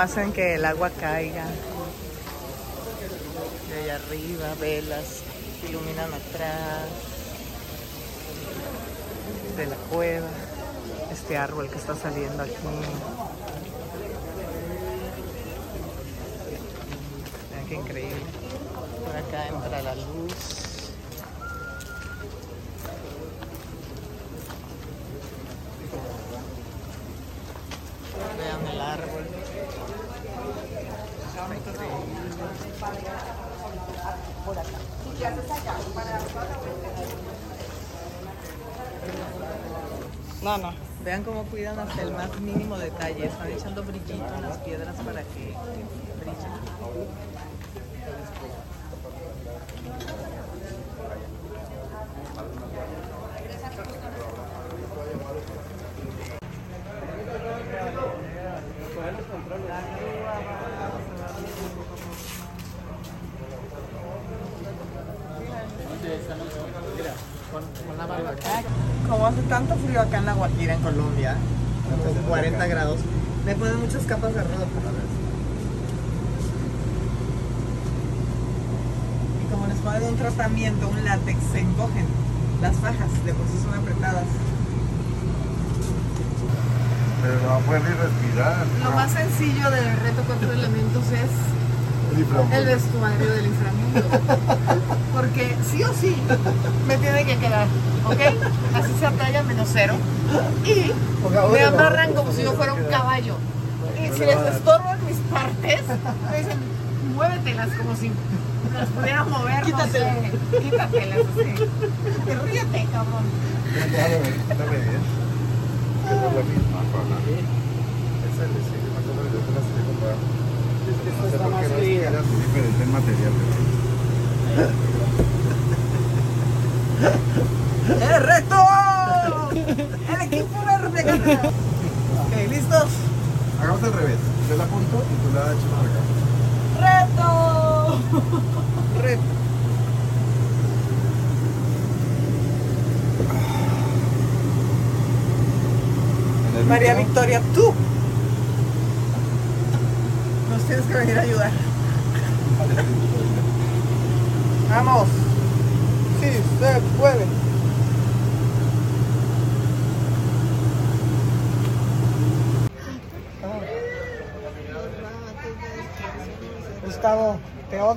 hacen que el agua caiga. De allá arriba, velas iluminan atrás. De la cueva. Este árbol que está saliendo aquí. Vean qué increíble. Por acá entra la luz. Vean el árbol. Está increíble. No, no. Vean cómo cuidan hasta el más mínimo detalle. Están echando brillito en las piedras para que brillen. Como hace tanto frío acá en La Guajira, en Colombia, con 40 grados, me ponen muchas capas de ropa. Y como les ponen un tratamiento, un látex, se encogen las fajas, de por sí son apretadas. Pero no ni respirar. Lo más sencillo del reto cuatro elementos es El el vestuario del inframundo. Porque sí o sí me tiene que quedar, ¿ok? Así se talla menos cero. Y me amarran como si yo fuera un caballo. Y si les estorban mis partes, me dicen, muévetelas como si las pudieran mover. Quítatelas. No sé, quítatelas. Que ríete, cabrón. Es la misma. Esa yo estoy diferente material. ¡El reto! ¡El equipo verde gana! Ok, ¿listos? Hagamos al revés. Yo la apunto y tú la echas para acá. ¡Reto! Reto. María Victoria, tú nos tienes que venir a ayudar. Vamos. Sí, se puede.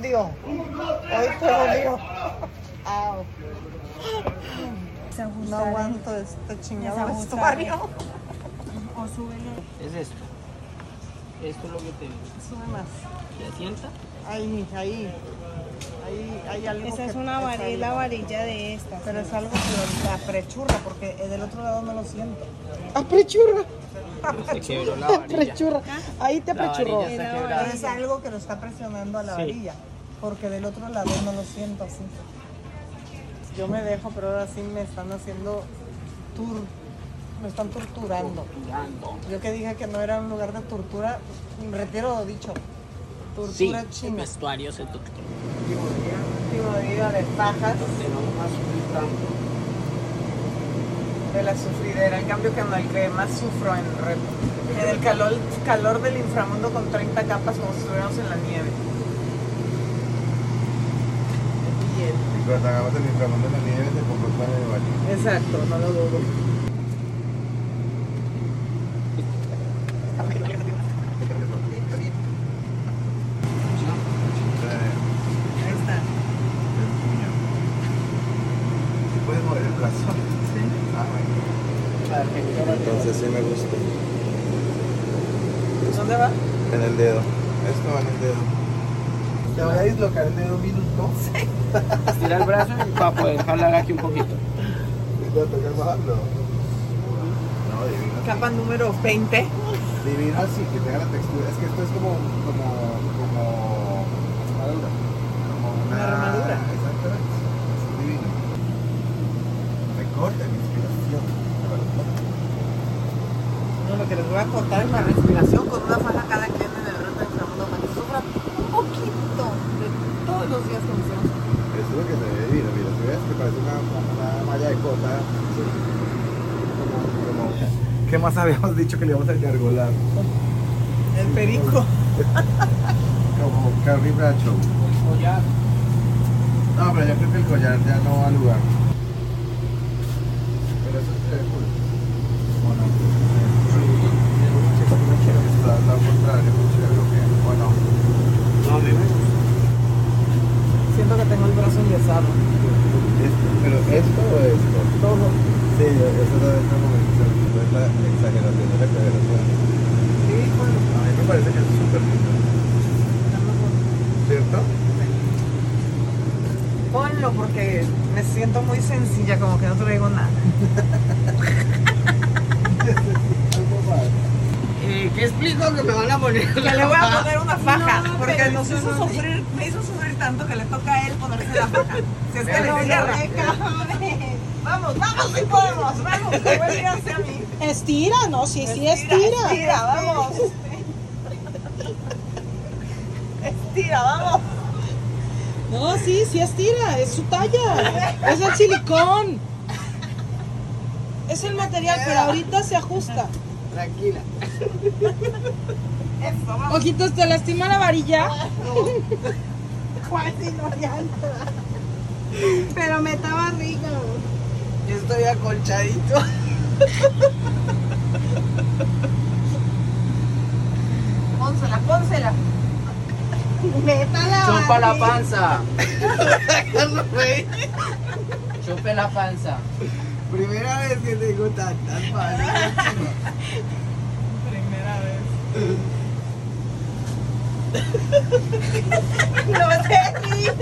Odio. Hoy te odio. Au. No aguanto este chingado vestuario. O súbele. Es esto. Esto es lo que te Sube más. te asienta. Ahí, ahí. Ahí hay algo Esa es una varilla, la varilla de esta. Pero es algo que la prechurra, porque del otro lado no lo siento. Aprechurra, Se quebró la varilla. aprechurra. Ahí te La aprechurró. Pero es algo que lo está presionando a la Sí. varilla, porque del otro lado no lo siento así. Yo me dejo, pero ahora sí me están haciendo tour, me están torturando. Torturando. Yo que dije que no era un lugar de tortura, retiro lo dicho. Sí, Tortura el china. vestuario se tortura. Último día de pajas. Donde no sufrir tanto. de la sufridera, en cambio que en el que más sufro en reto. En el calor, calor del inframundo con 30 capas como si estuviéramos en la nieve. Bien. Y cuando hagamos el inframundo en la nieve, se pan de baño. Exacto, no lo dudo. Ahí está. El puño. ¿Sí puedes mover el brazo? Ah, bueno. Entonces sí me gusta. ¿Dónde va? En el dedo. Esto va en el dedo. Te voy a dislocar el dedo un minuto. Estira el brazo y para poder jalar aquí un poquito. Y voy a tocar bajarlo. No, divino. Capa número 20. Divino así, que tenga la textura. Es que esto es como. como. como. armadura. Como una. Una armadura. Exactamente. Es divino. Recorte mi inspiración. No, lo que les voy a cortar es la respiración con una faja cada quien en el reto del inframundo para que sufra un poquito de todos los días. Eso es lo que se ve divino. Mira, si ves que parece una, una malla de cota. Como, como ¿Qué más habíamos dicho que le íbamos a engargolar? El perico. Como Carrie Bradshaw. Collar. No, pero yo creo que el collar ya no va a lugar. Pero eso se ve cool. ¿O no? Está lo contrario, muy chévere, ¿o qué? ¿O no? No, a mí me gusta. Siento que tengo el brazo enyesado. ¿Pero esto o esto? Todo. Sí, eso debe ser como es la exageración, es la exageración. Sí, bueno. A mí me parece que es súper lindo. ¿Cierto? Ponlo porque me siento muy sencilla, como que no traigo nada. Eh, ¿Qué explico que me van a poner? Que le voy a poner una faja, No, porque nos hizo no- sufrir, me hizo sufrir tanto que le toca a él ponerse la faja. Si es que Pero le no, cierra. Déjame. Vamos, vamos, si podemos, vamos, a ir hacia mí. Estira, no, sí, sí, Estira, estira. estira, vamos. Estira, vamos. No, sí, sí estira, es su talla. Es el silicón. Es el material, pero ahorita se ajusta. Tranquila. Eso, vamos. Ojitos, ¿te lastima la varilla? Casi no hay nada. Pero me estaba rica. Yo estoy acolchadito. Pónsela, pónsela. Métala. Chupa la panza. Chupe la panza. Primera vez que tengo tantas manos. Primera vez. no tenía.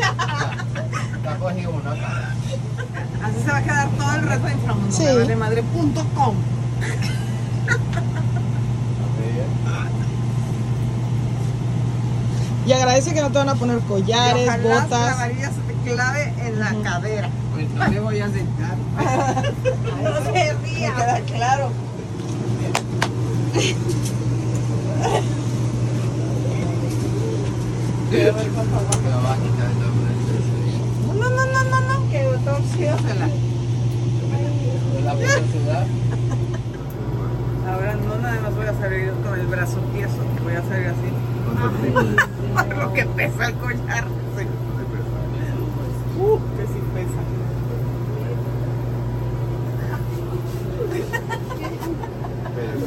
Está cogido uno acá. Así se va a quedar todo el resto de inframundo. Sí. madre.com. Y agradece que no te van a poner collares, Ojalá la botas. varilla se te clave en la cadera. Pues no me voy a sentar. No se ría. Me queda claro. Me va a quitar el nombre No, no, no, no, no. Que torciósela. la. Ahora no nada más voy a salir con el brazo tieso. Voy a salir así. Por lo que pesa el collar. Sí. Uh, que sí pesa.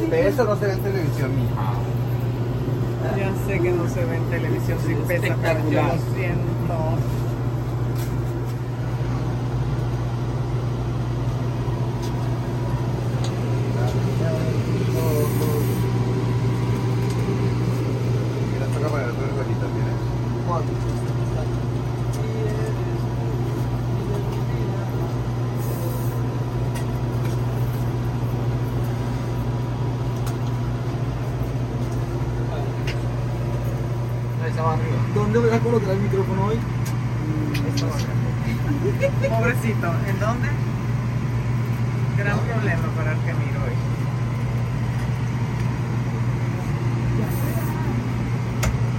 Pero eso no se ve en televisión, mija. Ya sé que no se ve en televisión sin pesa, pero yo lo siento. Mira, toca poner otras rayitas, mira. Esa va arriba. ¿Dónde voy a colocar el micrófono hoy? Pobrecito, ¿en dónde? Gran problema para el que miro hoy.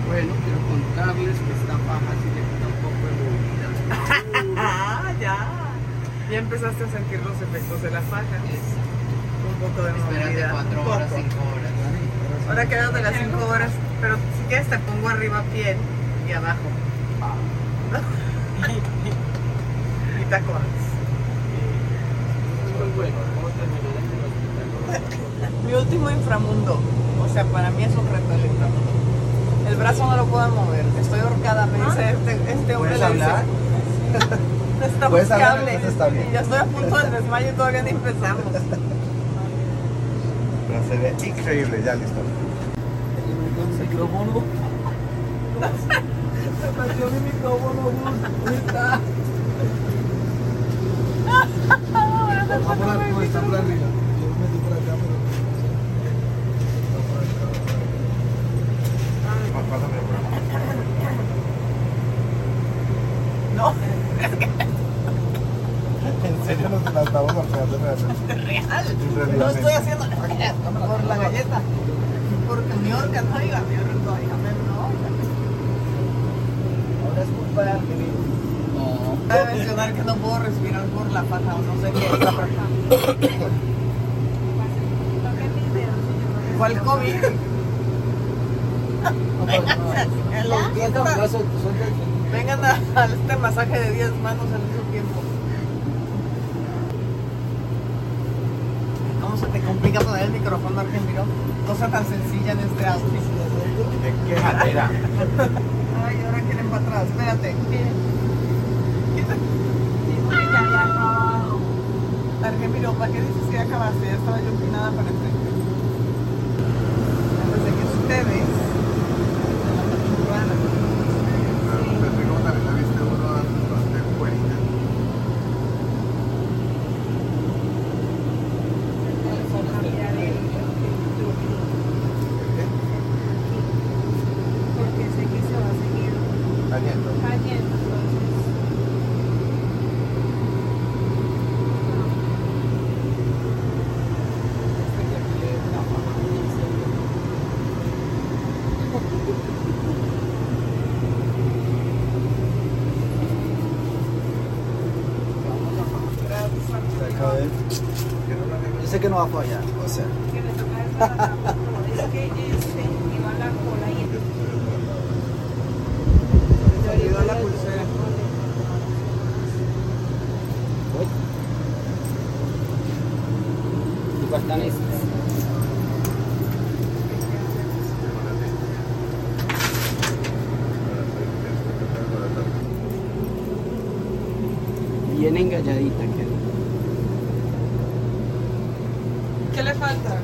Bueno, quiero contarles que esta paja sí le quita un poco de movilidad. Ah, ya. Ya empezaste a sentir los efectos de la faja. Un poco de movilidad. cuatro horas, poco. cinco horas. Ahora quédate las 5 horas, pero si quieres te pongo arriba piel y abajo. y tacones. Muy bueno. ¿Cómo terminó el hospital? Mi último inframundo. O sea, para mí es un reto el inframundo. El brazo no lo puedo mover. Estoy ahorcada, me dice este, este hombre. ¿Puedes hablar? Necesitamos ¿Puedes hablar? cable. Entonces está bien. Y ya estoy a punto del desmayo y todavía ni empezamos. Pero se ve increíble, ya listo. El micrófono. Se perdió mi micrófono, Gus. ¿Dónde está? Vamos a poner, no, está. Está. No, En serio nos la estamos golpeando realmente. real. No estoy haciendo por la galleta. Porque mi órgano, no diga, mi órgano, no, Ahora es culpa de Argelino. No. Cabe mencionar que no puedo respirar por la faja o no sé qué es la faja. ¿Cuál COVID? Vengan a, a este masaje de 10 manos al mismo tiempo. ¿Cómo se te complica poner el micrófono, Argentino? Cosa tan sencilla en este outfit. ¿De qué manera? Ay, ahora quieren para atrás. Espérate. Argentino, ¿para qué dices que ya acabaste? Ya estaba yo empinada para enfrente. Antes de que ustedes se la apachurraran. Pensé como también la viste uno bastante fuerte. Porque sé que se va a seguir Cayendo. cayendo, entonces. Yo sé que no va a fallar, o sea me toca desbaratar, es que este iba la cola y Se olvidó la pulsera. Bien engalladita quedó. ¿Qué le falta?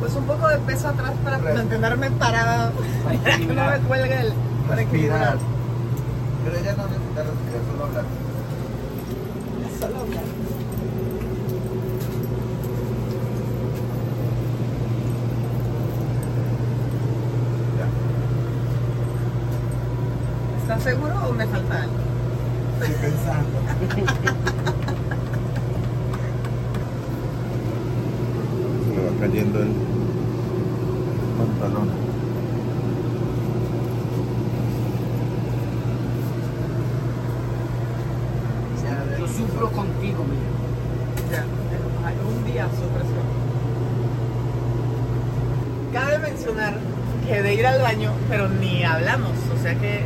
Pues un poco de peso atrás para mantenerme parada. Para que no me cuelgue el. Para equilibrar. Respirar. Pero ella no necesita respirar, solo hablar. Solo hablar. Ya. ¿Estás seguro o me falta algo? Estoy pensando. Se me va cayendo el pantalón. Yo sufro contigo, mira. Un día su presión. Cabe mencionar que de ir al baño, pero ni hablamos, o sea que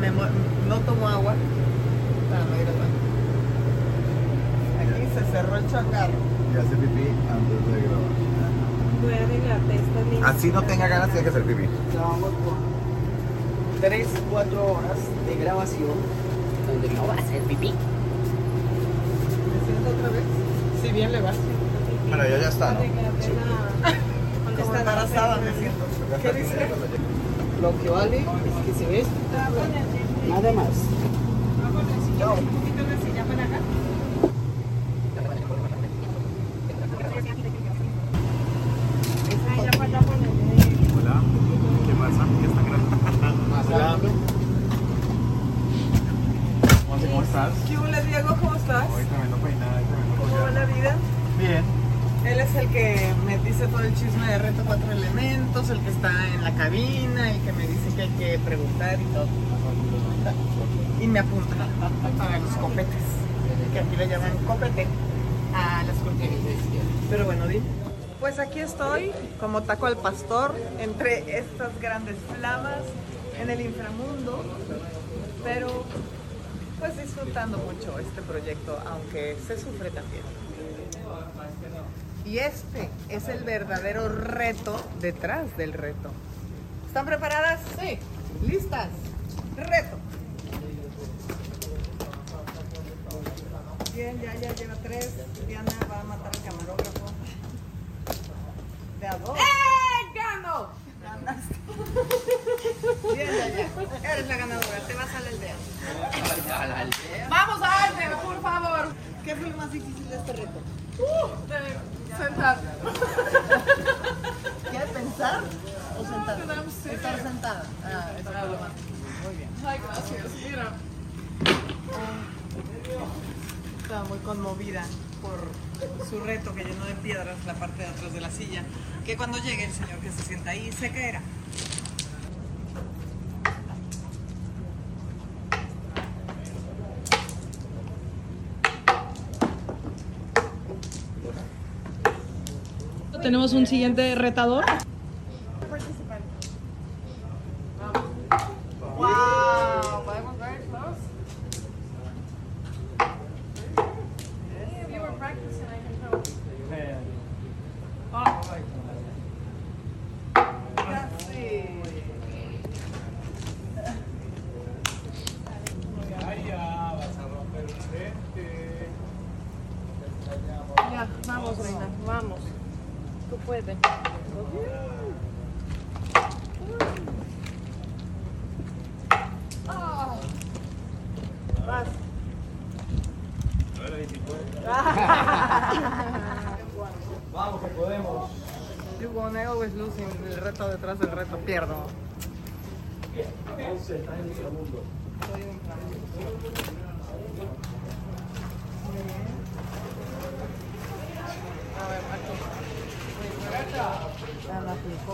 me no tomo agua para no ir al baño. Aquí se cerró el changarro. Y hace pipí antes de grabar. voy a arreglarte esta línea. Así no tenga ganas, tiene que hacer pipí. Trabajamos con 3, 4 horas de grabación donde no va a hacer pipí. ¿Me siento otra vez? Si bien le va. Bueno, yo ya está, ¿no? Arreglarte la. ¿Dónde Como está embarazada me siento. ¿Qué dice? Lo que vale es que se ve espectacular. Nada más. Chao. Un poquito la silla para acá. Esa ya para ponerle. Hola, ¿qué pasa? ¿Qué está grabando? Hola. ¿Cómo estás? ¿Qué hola Diego? ¿Cómo estás? Hoy tremendo peinado, tremendo ¿Cómo va la collar. vida? Bien. Él es el que me dice todo el chisme de Reto Cuatro Elementos, el que está en la cabina, el que me dice que hay que preguntar y todo. Y me apunta para los copetes, que copete a las cortinas. Pero bueno, di. Pues aquí estoy, como taco al pastor, entre estas grandes flamas en el inframundo, pero pues disfrutando mucho este proyecto, aunque se sufre también. Y este es el verdadero reto detrás del reto. ¿Están preparadas? Sí. ¿Listas? Reto. Bien, ya, ya lleva tres. Diana va a matar al camarógrafo. De a dos. ¡Eh! ¡Gano! Ganaste. Bien, ya, ya. Eres la ganadora. Te vas a la aldea. Vamos a aldea, por favor. ¿Qué fue lo más difícil de este reto? Sentar. ¿Qué? ¿Pensar o sentar? Estar sentada. Ah, eso es lo más. Muy bien. Ay, gracias. Mira. Estaba muy conmovida por su reto que llenó de piedras la parte de atrás de la silla. Que cuando llegue el señor que se sienta ahí se caerá. tenemos un siguiente retador. Wow, podemos ver close. If you were practicing, I can tell. Casi. Ya, vamos, reina, vamos. Tú puedes. Vamos, que podemos. You won, I always lose in el reto detrás del reto, pierdo. 11, estás en nuestro mundo. A ver, aquí. Ah, la aplicó, pues. No, ahorita me dice. Sí, ¿verdad? ¿Cómo te va mi vida? ¿Bien?